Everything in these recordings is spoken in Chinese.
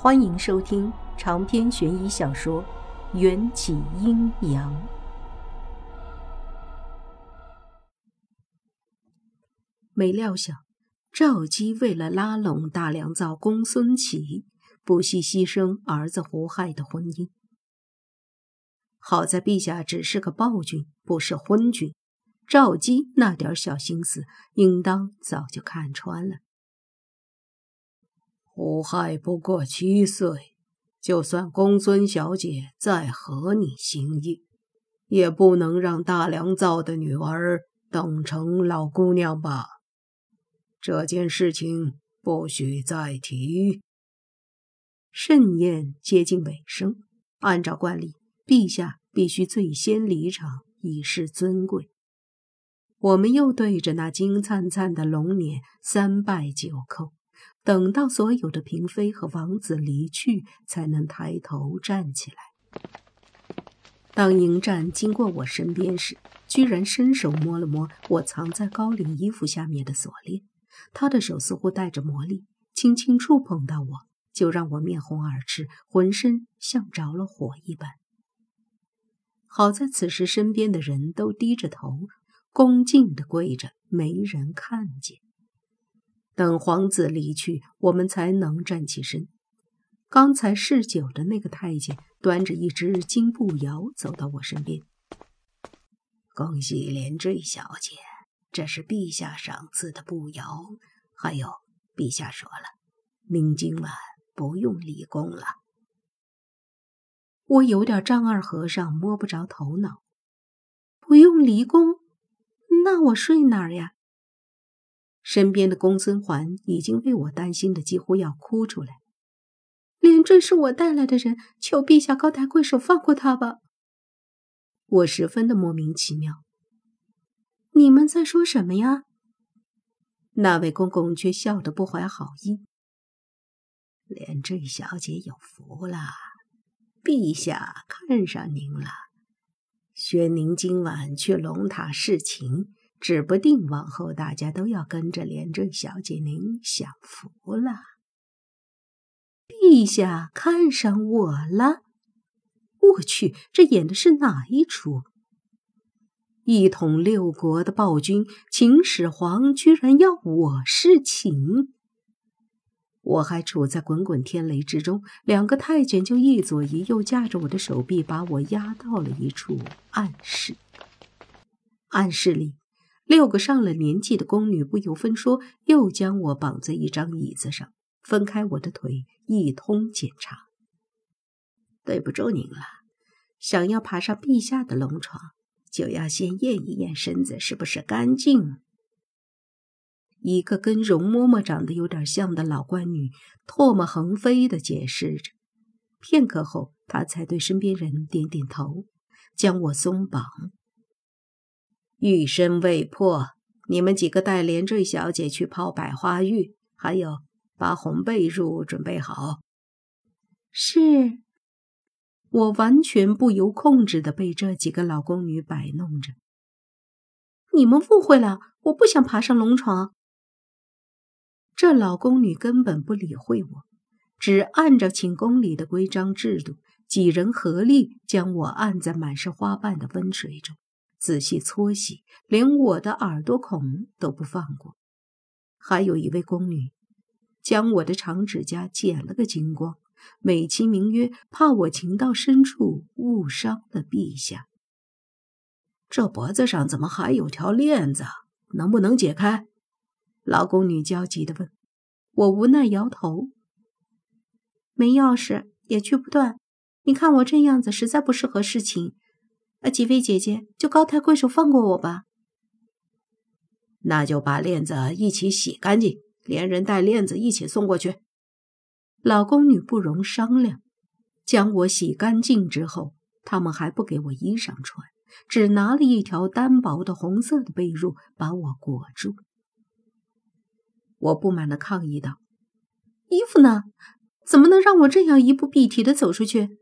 欢迎收听长篇悬疑小说《缘起阴阳》。没料想，赵姬为了拉拢大良造公孙启，不惜牺牲儿子胡亥的婚姻。好在陛下只是个暴君，不是昏君。赵姬那点小心思，应当早就看穿了。胡亥不过七岁，就算公孙小姐再合你心意，也不能让大良造的女儿等成老姑娘吧？这件事情不许再提。盛宴接近尾声，按照惯例，陛下必须最先离场，以示尊贵。我们又对着那金灿灿的龙脸三拜九叩。等到所有的嫔妃和王子离去，才能抬头站起来。当迎战经过我身边时，居然伸手摸了摸我藏在高领衣服下面的锁链。他的手似乎带着魔力，轻轻触碰到我，就让我面红耳赤，浑身像着了火一般。好在此时身边的人都低着头，恭敬地跪着，没人看见。等皇子离去，我们才能站起身。刚才嗜酒的那个太监端着一只金步摇走到我身边。恭喜连坠小姐，这是陛下赏赐的步摇。还有，陛下说了，明今晚不用离宫了。我有点丈二和尚摸不着头脑。不用离宫？那我睡哪儿呀？身边的公孙环已经为我担心的几乎要哭出来。连坠是我带来的人，求陛下高抬贵手放过他吧。我十分的莫名其妙。你们在说什么呀？那位公公却笑得不怀好意。连坠小姐有福了，陛下看上您了，宣您今晚去龙塔侍寝。指不定往后大家都要跟着连坠小姐您享福了。陛下看上我了，我去，这演的是哪一出？一统六国的暴君秦始皇居然要我侍寝，我还处在滚滚天雷之中，两个太监就一左一右架着我的手臂，把我压到了一处暗室。暗室里。六个上了年纪的宫女不由分说，又将我绑在一张椅子上，分开我的腿，一通检查。对不住您了，想要爬上陛下的龙床，就要先验一验身子是不是干净。一个跟容嬷嬷长得有点像的老官女唾沫横飞地解释着，片刻后，她才对身边人点点头，将我松绑。浴身未破，你们几个带连坠小姐去泡百花浴，还有把红被褥准备好。是，我完全不由控制的被这几个老宫女摆弄着。你们误会了，我不想爬上龙床。这老宫女根本不理会我，只按照寝宫里的规章制度，几人合力将我按在满是花瓣的温水中。仔细搓洗，连我的耳朵孔都不放过。还有一位宫女，将我的长指甲剪了个精光，美其名曰怕我情到深处误伤了陛下。这脖子上怎么还有条链子？能不能解开？老宫女焦急地问。我无奈摇头，没钥匙也去不断。你看我这样子，实在不适合侍寝。呃，几位姐姐，就高抬贵手放过我吧。那就把链子一起洗干净，连人带链子一起送过去。老宫女不容商量，将我洗干净之后，他们还不给我衣裳穿，只拿了一条单薄的红色的被褥把我裹住。我不满的抗议道：“衣服呢？怎么能让我这样衣不蔽体的走出去？”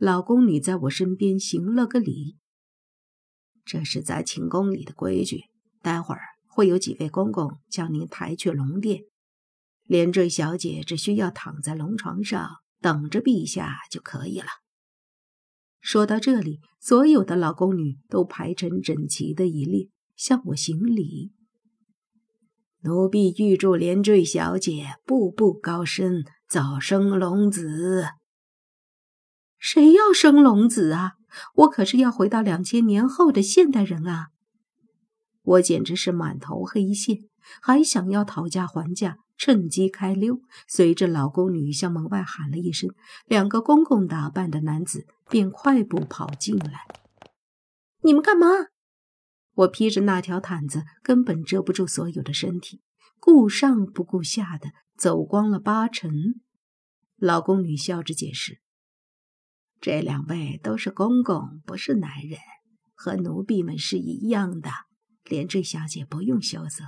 老宫女在我身边行了个礼，这是在寝宫里的规矩。待会儿会有几位公公将您抬去龙殿，连坠小姐只需要躺在龙床上等着陛下就可以了。说到这里，所有的老宫女都排成整齐的一列，向我行礼。奴婢预祝连坠小姐步步高升，早生龙子。谁要生龙子啊？我可是要回到两千年后的现代人啊！我简直是满头黑线，还想要讨价还价。趁机开溜，随着老宫女向门外喊了一声，两个公公打扮的男子便快步跑进来。你们干嘛？我披着那条毯子，根本遮不住所有的身体，顾上不顾下的走光了八成。老宫女笑着解释：“这两位都是公公，不是男人，和奴婢们是一样的。连坠小姐不用羞涩，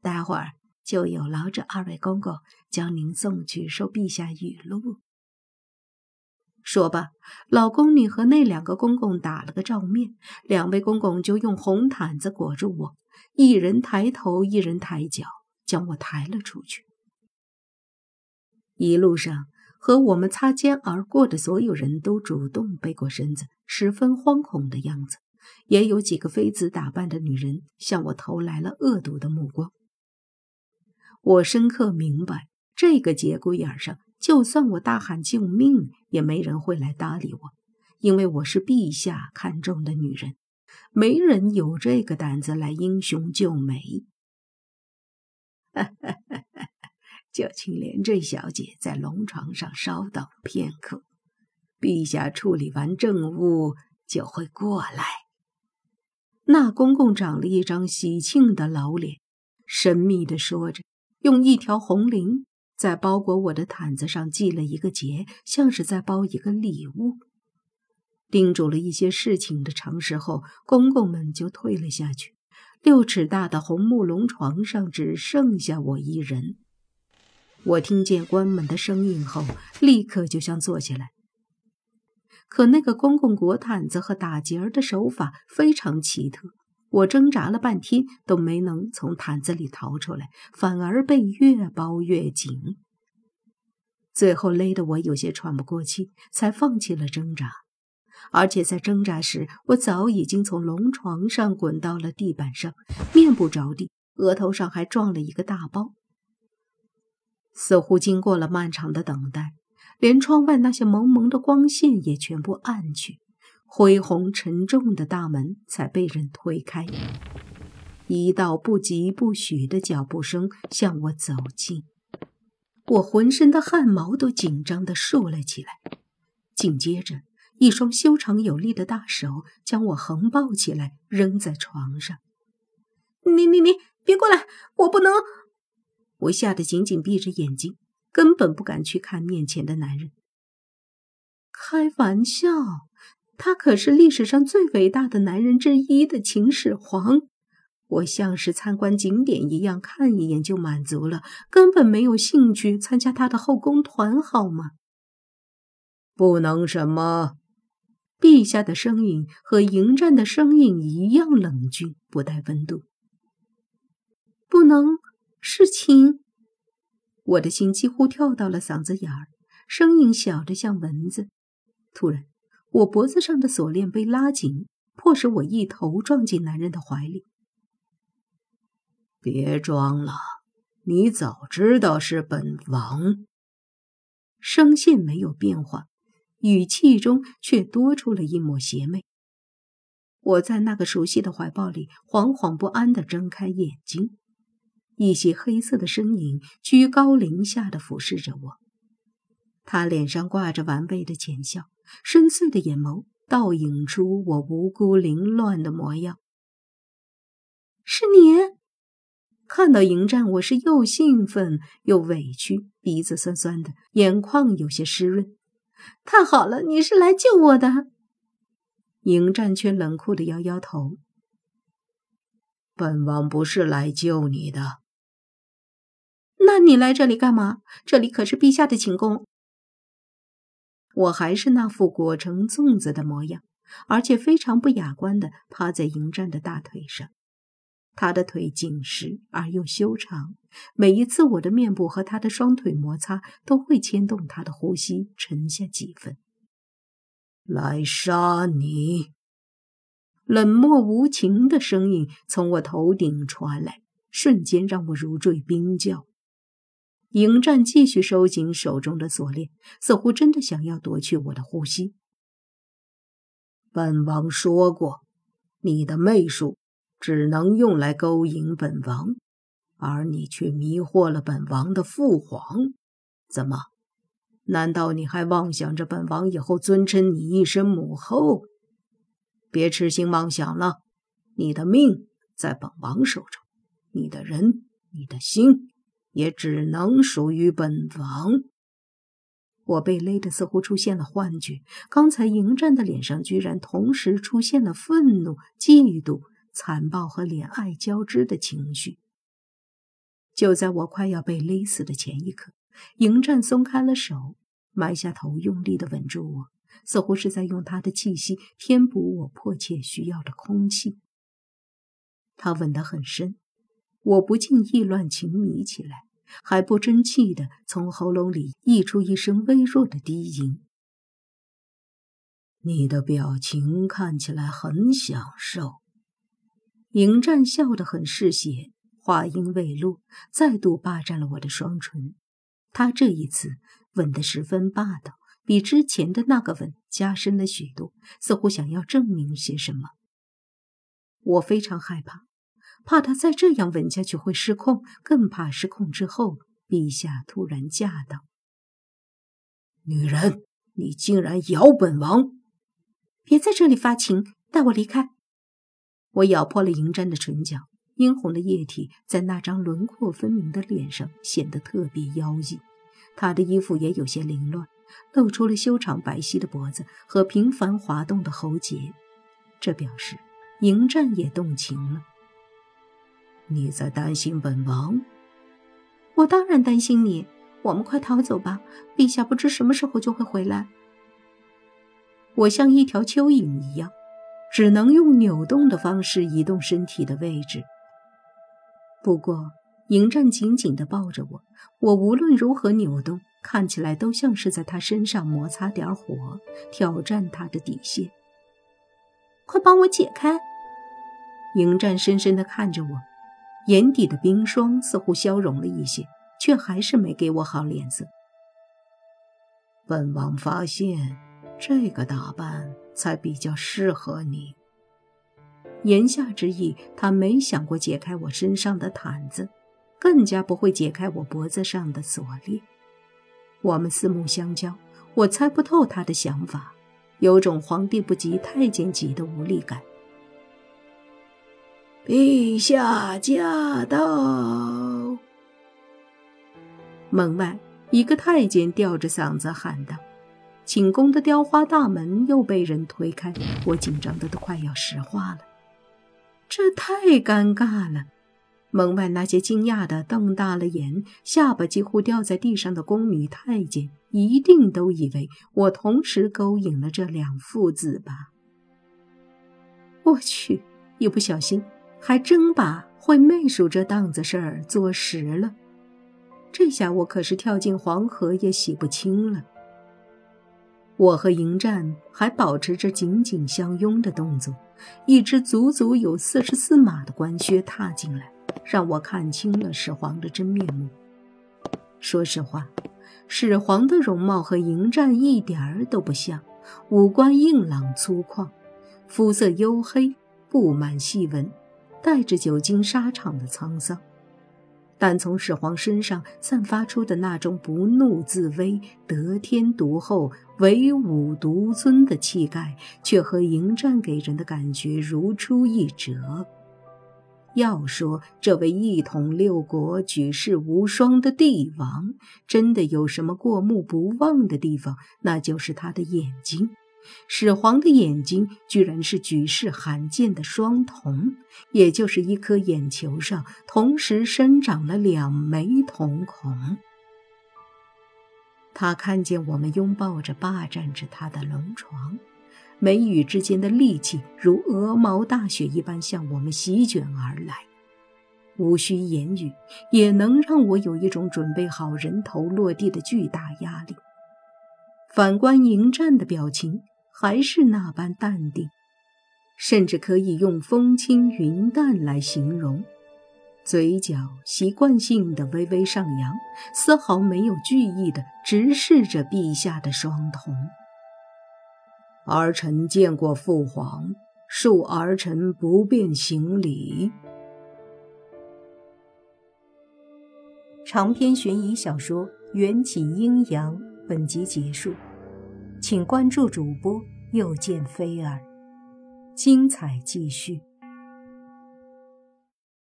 待会儿。”就有劳这二位公公将您送去受陛下雨露。说罢，老宫女和那两个公公打了个照面，两位公公就用红毯子裹住我，一人抬头，一人抬脚，将我抬了出去。一路上和我们擦肩而过的所有人都主动背过身子，十分惶恐的样子，也有几个妃子打扮的女人向我投来了恶毒的目光。我深刻明白，这个节骨眼上，就算我大喊救命，也没人会来搭理我，因为我是陛下看中的女人，没人有这个胆子来英雄救美。就请连坠小姐在龙床上稍等片刻，陛下处理完政务就会过来。那公公长了一张喜庆的老脸，神秘地说着。用一条红绫在包裹我的毯子上系了一个结，像是在包一个礼物。叮嘱了一些事情的常识后，公公们就退了下去。六尺大的红木龙床上只剩下我一人。我听见关门的声音后，立刻就想坐起来。可那个公公裹毯子和打结儿的手法非常奇特。我挣扎了半天都没能从毯子里逃出来，反而被越包越紧，最后勒得我有些喘不过气，才放弃了挣扎。而且在挣扎时，我早已经从龙床上滚到了地板上，面部着地，额头上还撞了一个大包。似乎经过了漫长的等待，连窗外那些蒙蒙的光线也全部暗去。恢宏沉重的大门才被人推开，一道不疾不徐的脚步声向我走近，我浑身的汗毛都紧张的竖了起来。紧接着，一双修长有力的大手将我横抱起来，扔在床上。你你你，别过来！我不能！我吓得紧紧闭着眼睛，根本不敢去看面前的男人。开玩笑。他可是历史上最伟大的男人之一的秦始皇，我像是参观景点一样看一眼就满足了，根本没有兴趣参加他的后宫团，好吗？不能什么？陛下的声音和迎战的声音一样冷峻，不带温度。不能事情？我的心几乎跳到了嗓子眼儿，声音小得像蚊子。突然。我脖子上的锁链被拉紧，迫使我一头撞进男人的怀里。别装了，你早知道是本王。声线没有变化，语气中却多出了一抹邪魅。我在那个熟悉的怀抱里惶惶不安地睁开眼睛，一袭黑色的身影居高临下的俯视着我，他脸上挂着玩味的浅笑。深邃的眼眸倒映出我无辜凌乱的模样。是你？看到迎战，我是又兴奋又委屈，鼻子酸酸的，眼眶有些湿润。太好了，你是来救我的。迎战却冷酷的摇摇头。本王不是来救你的。那你来这里干嘛？这里可是陛下的寝宫。我还是那副裹成粽子的模样，而且非常不雅观的趴在迎战的大腿上。他的腿紧实而又修长，每一次我的面部和他的双腿摩擦，都会牵动他的呼吸沉下几分。来杀你！冷漠无情的声音从我头顶传来，瞬间让我如坠冰窖。迎战继续收紧手中的锁链，似乎真的想要夺去我的呼吸。本王说过，你的媚术。只能用来勾引本王，而你却迷惑了本王的父皇。怎么？难道你还妄想着本王以后尊称你一声母后？别痴心妄想了，你的命在本王手中，你的人、你的心也只能属于本王。我被勒得似乎出现了幻觉，刚才迎战的脸上居然同时出现了愤怒、嫉妒。残暴和怜爱交织的情绪。就在我快要被勒死的前一刻，迎战松开了手，埋下头，用力地吻住我，似乎是在用他的气息填补我迫切需要的空气。他吻得很深，我不禁意乱情迷起来，还不争气地从喉咙里溢出一声微弱的低吟：“你的表情看起来很享受。”迎战笑得很嗜血，话音未落，再度霸占了我的双唇。他这一次吻得十分霸道，比之前的那个吻加深了许多，似乎想要证明些什么。我非常害怕，怕他再这样吻下去会失控，更怕失控之后陛下突然驾到。女人，你竟然咬本王！别在这里发情，带我离开。我咬破了迎战的唇角，殷红的液体在那张轮廓分明的脸上显得特别妖异。他的衣服也有些凌乱，露出了修长白皙的脖子和频繁滑动的喉结，这表示迎战也动情了。你在担心本王？我当然担心你。我们快逃走吧，陛下不知什么时候就会回来。我像一条蚯蚓一样。只能用扭动的方式移动身体的位置。不过，迎战紧紧地抱着我，我无论如何扭动，看起来都像是在他身上摩擦点火，挑战他的底线。快帮我解开！迎战深深地看着我，眼底的冰霜似乎消融了一些，却还是没给我好脸色。本王发现。这个打扮才比较适合你。言下之意，他没想过解开我身上的毯子，更加不会解开我脖子上的锁链。我们四目相交，我猜不透他的想法，有种皇帝不急太监急的无力感。陛下驾到！门外，一个太监吊着嗓子喊道。寝宫的雕花大门又被人推开，我紧张的都快要石化了。这太尴尬了！门外那些惊讶的瞪大了眼、下巴几乎掉在地上的宫女太监，一定都以为我同时勾引了这两父子吧？我去，一不小心还真把会媚术这档子事儿做实了。这下我可是跳进黄河也洗不清了。我和迎战还保持着紧紧相拥的动作，一只足足有四十四码的官靴踏进来，让我看清了始皇的真面目。说实话，始皇的容貌和迎战一点儿都不像，五官硬朗粗犷，肤色黝黑，布满细纹，带着久经沙场的沧桑。但从始皇身上散发出的那种不怒自威、得天独厚、唯吾独尊的气概，却和迎战给人的感觉如出一辙。要说这位一统六国、举世无双的帝王，真的有什么过目不忘的地方，那就是他的眼睛。始皇的眼睛居然是举世罕见的双瞳，也就是一颗眼球上同时生长了两枚瞳孔。他看见我们拥抱着霸占着他的龙床，眉宇之间的戾气如鹅毛大雪一般向我们席卷而来，无需言语，也能让我有一种准备好人头落地的巨大压力。反观迎战的表情，还是那般淡定，甚至可以用风轻云淡来形容。嘴角习惯性的微微上扬，丝毫没有惧意的直视着陛下的双瞳。儿臣见过父皇，恕儿臣不便行礼。长篇悬疑小说《缘起阴阳》本集结束，请关注主播，又见菲儿，精彩继续。